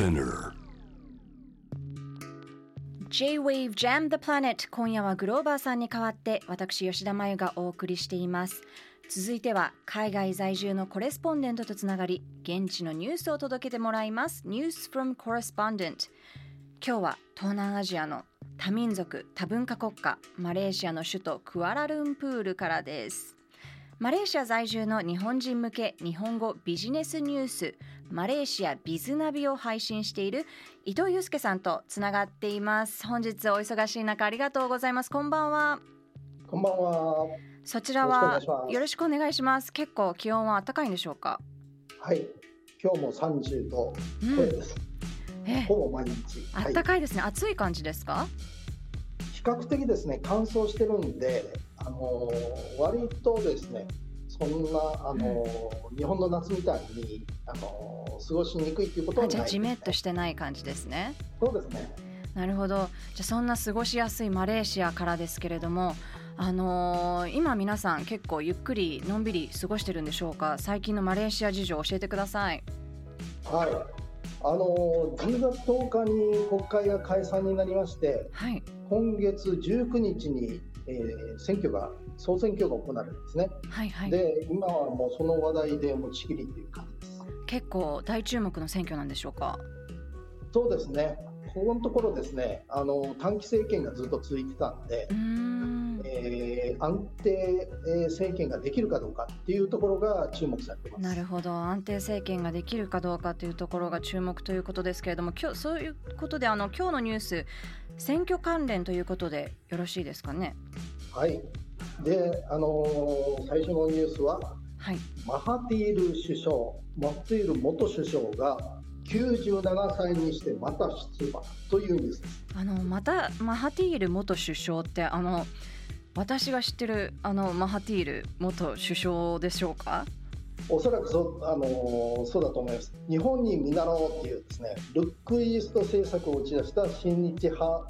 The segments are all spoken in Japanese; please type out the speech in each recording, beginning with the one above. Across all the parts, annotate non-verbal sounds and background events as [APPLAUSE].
Spinner. J-Wave Jam the Planet 今夜はグローバーさんに代わって私吉田真由がお送りしています。続いては海外在住のコレスポンデントとつながり現地のニュースを届けてもらいます。News from Correspondent 今日は東南アジアの多民族多文化国家マレーシアの首都クアラルンプールからです。マレーシア在住の日本人向け日本語ビジネスニュースマレーシアビズナビを配信している伊藤祐介さんとつながっています本日お忙しい中ありがとうございますこんばんはこんばんは。そちらはよよろしくお願いします結構気温は暖かいんでしょうか？はい。今日も30度うん超えです。え？ほぼ毎日。はい。暖かいですね暑い感じですか？比較的ですね、乾燥してるんで、あのー割とですね、そんな、あのー日本の夏みたいに、あのー過ごしにくいっていうことはないね。あじゃあジメッとしてない感じですねそうですね。なるほどじゃあそんな過ごしやすいマレーシアからですけれどもあのー今皆さん結構ゆっくりのんびり過ごしてるんでしょうか？最近のマレーシア事情教えてくださいはい。あのー10月10日に国会が解散になりまして、はい今月19日に、えー選挙が、総選挙が行われるんですね。はいはいで、今はもうその話題で持ちきりっていう感じです。結構大注目の選挙なんでしょうか？そうですね、ここのところですね、あの短期政権がずっと続いてたんでんえー安定えー政権ができるかどうかっていうところが注目されてます。なるほど安定政権ができるかどうかというところが注目ということですけれども今日そういうことであの今日のニュース選挙関連ということでよろしいですかね？はい、で、あのー最初のニュースは、はいマハティール首相、マハティール元首相が97歳にしてまた出馬というニュースです。あのまたマハティール元首相ってあの私が知ってるあのマハティール元首相でしょうか？おそらくそう,、あのーそうだと思います。日本に見習おうっていうですね、ルックイースト政策を打ち出した親日派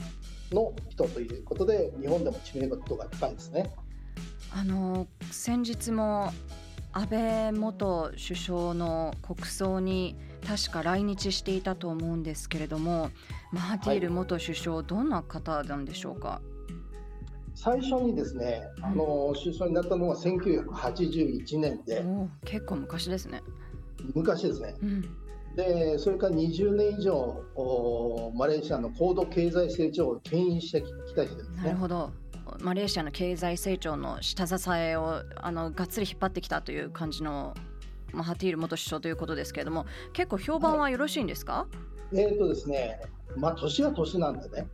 の人ということで、日本でも知名度が高いですね。あの先日も安倍元首相の国葬に確か来日していたと思うんですけれどもマハティール元首相、どんな方なんでしょうか？最初にですね、あのー首相になったのは1981年で、結構昔ですね、昔ですね。うん、で、それから20年以上、おマレーシアの高度経済成長を牽引してきた人ですね。なるほど。マレーシアの経済成長の下支えをあのがっつり引っ張ってきたという感じのマハティール元首相ということですけれども結構評判はよろしいんですか、えっ、とですね、まあ年は年なんでね、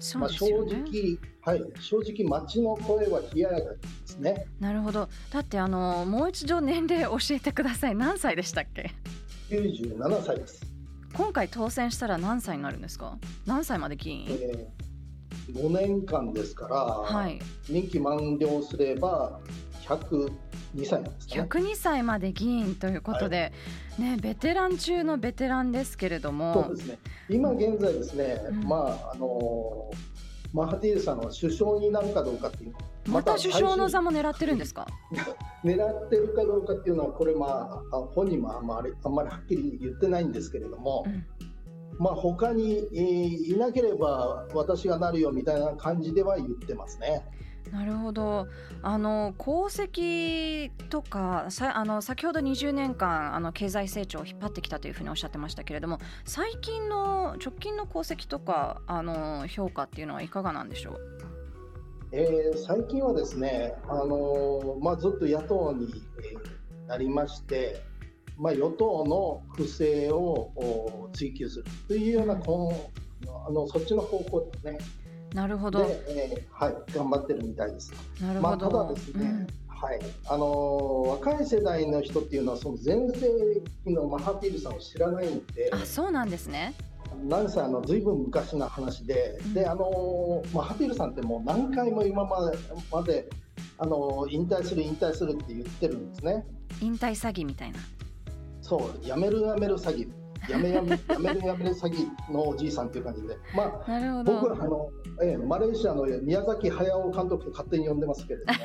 そうまあ正直、はい、正直街の声は冷ややかですね。なるほど。だってあのもう一度年齢教えてください。何歳でしたっけ？97歳です。今回当選したら何歳になるんですか？何歳まで議員？えー、5年間ですから、はい任期満了すれば102歳なんですね。102歳まで議員ということで、ねベテラン中のベテランですけれどそもうですね。今現在ですね、うんまああのマハティールさんは首相になるかどうかっていうまた首相の座も狙ってるんですか？[LAUGHS] 狙ってるかどうかっていうのはこれまああ本人もあんまりあんまりはっきり言ってないんですけれども、うん。まあ他に、えーいなければ私がなるよみたいな感じでは言ってますね。なるほどあの功績とかさあの先ほど20年間あの経済成長を引っ張ってきたというふうにおっしゃってましたけれども最近の直近の功績とかあの評価っていうのはいかがなんでしょう？えー最近はですね、あのまあ、ずっと野党に、えーなりまして、まあ、与党の不正を追及するというようなこうあのそっちの方向ですね。なるほでど、えーはい、頑張ってるみたいです。なるまあ、ほど、ただですね、はい、あのー若い世代の人っていうのはその前世紀のマハティールさんを知らないんでうん、あそうなんですね。なんせあのずいぶん昔の話で、うん。であのーマハティールさんってもう何回も今までまであのー引退する引退するって言ってるんですね。引退詐欺みたいな。そうやめるやめる詐欺やめやめ [LAUGHS] やめるやめる詐欺のおじいさんっていう感じで、まあなるほど。僕はあの、ええマレーシアの宮崎駿監督と勝手に呼んでますけれども。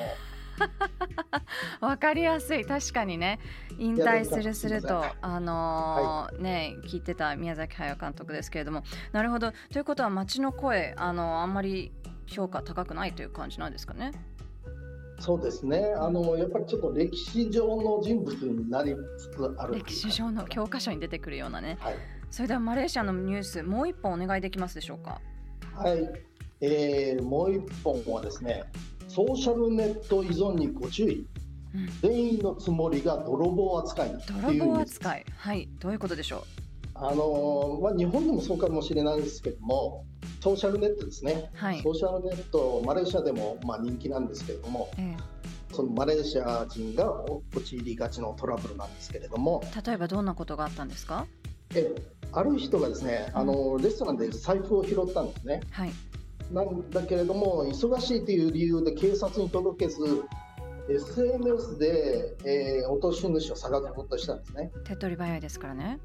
[LAUGHS] わかりやすい。確かにね。引退するするとあのー、ね聞いてた宮崎駿監督ですけれども。なるほど。ということは街の声あのあんまり評価高くないという感じなんですかね？そうですね。あのやっぱりちょっと歴史上の人物になりつつある。歴史上の教科書に出てくるようなね、はい、それではマレーシアのニュースもう一本お願いできますでしょうか？はい、えー、もう一本はですねソーシャルネット依存にご注意、うん、全員のつもりが泥棒扱い泥棒扱い。はい。どういうことでしょう？あのまあ、日本でもそうかもしれないですけどもソーシャルネットですね、はい、ソーシャルネットマレーシアでもまあ人気なんですけれども、ええ、そのマレーシア人が陥りがちのトラブルなんですけれども例えばどんなことがあったんですか？えある人がですね、あのレストランで財布を拾ったんですね、はい、なんだけれども忙しいという理由で警察に届けず SNS で、えー、落とし主を探そうとしたんですね。手っ取り早いですからね。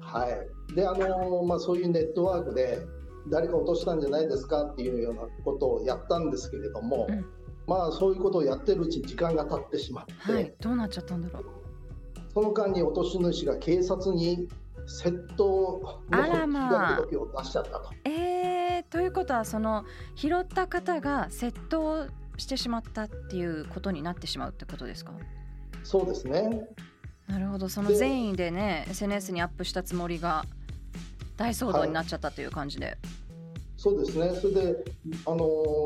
はい。であのまあ、そういうネットワークで誰か落としたんじゃないですかっていうようなことをやったんですけれども、うん、まあそういうことをやってるうちに時間が経ってしまって、はい、どうなっちゃったんだろう。その間に落とし主が警察に窃盗の被害届を出しちゃったと。えー、ということはその拾った方が窃盗してしまったっていうことになってしまうってことですか？そうですね。なるほど。その善意でね SNS にアップしたつもりが大騒動になっちゃったという感じで、はい、そうですね。それであの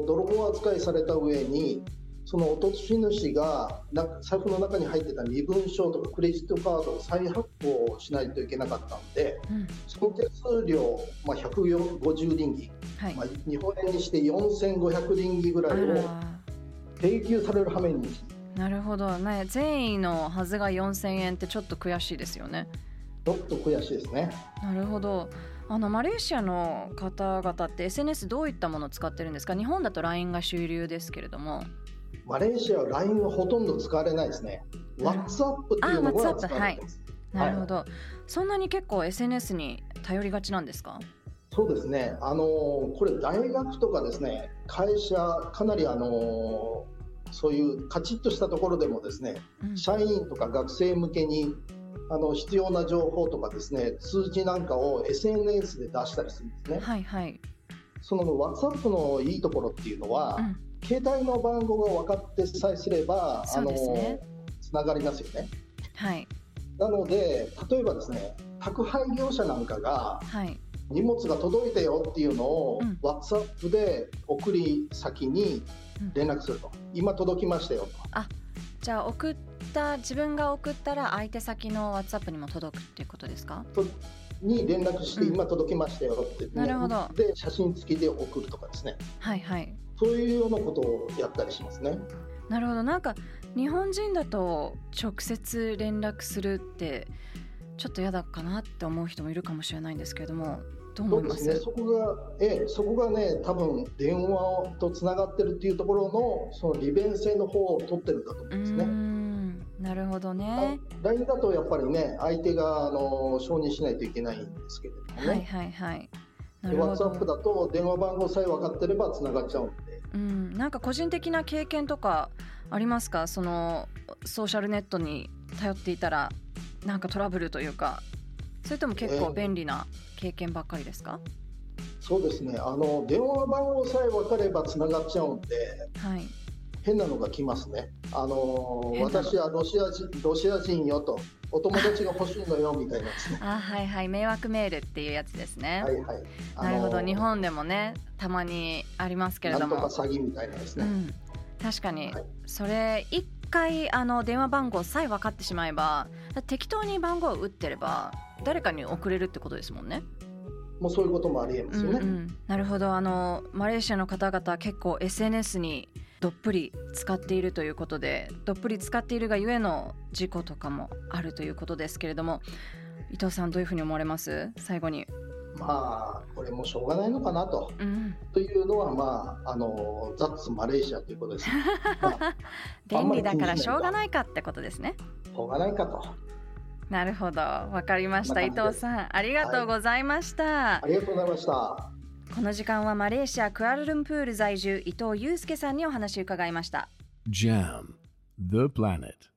泥棒扱いされた上にその落とし主がな財布の中に入ってた身分証とかクレジットカードを再発行しないといけなかったので、うん、その手数料、まあ、150リンギ、はい、まあ、日本円にして4500リンギぐらいを請求される羽目に。なるほど。ね善意のはずが4000円ってちょっと悔しいですよねちょっと悔しいですね。なるほど。あのマレーシアの方々って SNS どういったものを使ってるんですか？日本だと LINE が主流ですけれども。マレーシアは LINE はほとんど使われないですね。WhatsApp っていうのが使われてます、はい、なるほど、はい、そんなに結構 SNS に頼りがちなんですか？そうですね、あのこれ、大学とかですね会社、かなりあのそういうカチッとしたところでもですね、うん、社員とか学生向けにあの必要な情報とかですね通知なんかを SNS で出したりするんですね。はいはい、その WhatsApp のいいところっていうのは、うん、携帯の番号が分かってさえすれば、あのつながりますよね。はい、なので例えばですね宅配業者なんかが、はい、荷物が届いたよっていうのを、うん、WhatsApp で送り先に連絡すると、うん、今届きましたよと。あじゃあ送った自分が送ったら相手先の WhatsApp にも届くっていうことですか？に連絡して今届きましたよって、なるほど。で写真付きで送るとかですね。はいはい。そういうようなことをやったりしますね。なるほど。なんか日本人だと直接連絡するってちょっと嫌だかなって思う人もいるかもしれないんですけれどもどう思いますね、そこが、ええ、そこがね、多分電話とつながってるっていうところの、その利便性の方を取ってるんだと思うんですね。なるほどね。LINE だとやっぱりね、相手があの承認しないといけないんですけれどもね。はいはいはい。WhatsApp だと電話番号さえ分かってればつながっちゃうんで。うん、なんか個人的な経験とかありますか？そのソーシャルネットに頼っていたらなんかトラブルというかそれとも結構便利な経験ばっかりですか、えー、そうですねあの電話番号さえ分かればつながっちゃうんで、はい、変なのが来ますね。あの私はロシア人ロシア人よとお友達が欲しいのよみたいなですね。[LAUGHS] あはいはい迷惑メールっていうやつですね。はいはい。なるほど日本でもねたまにありますけれども。なんとか詐欺みたいなですね。うん、確かに、はい、それ一回あの電話番号さえ分かってしまえば適当に番号を打ってれば誰かに送れるってことですもんね。もうそういうこともありえますよね。うんうん、なるほどあのマレーシアの方々結構 SNS にどっぷり使っているということでどっぷり使っているがゆえの事故とかもあるということですけれども伊藤さんどういうふうに思われます？最後に。まあこれもしょうがないのかなと、うん、というのはまああのザッツマレーシアということです、まあ、便利だからしょうがないかってことですね。しょうがないかと。なるほど、わかりました。伊藤さん、ありがとうございました、はい、ありがとうございました。この時間はマレーシアクアラルンプール在住伊藤祐介さんにお話を伺いました Jam, the planet.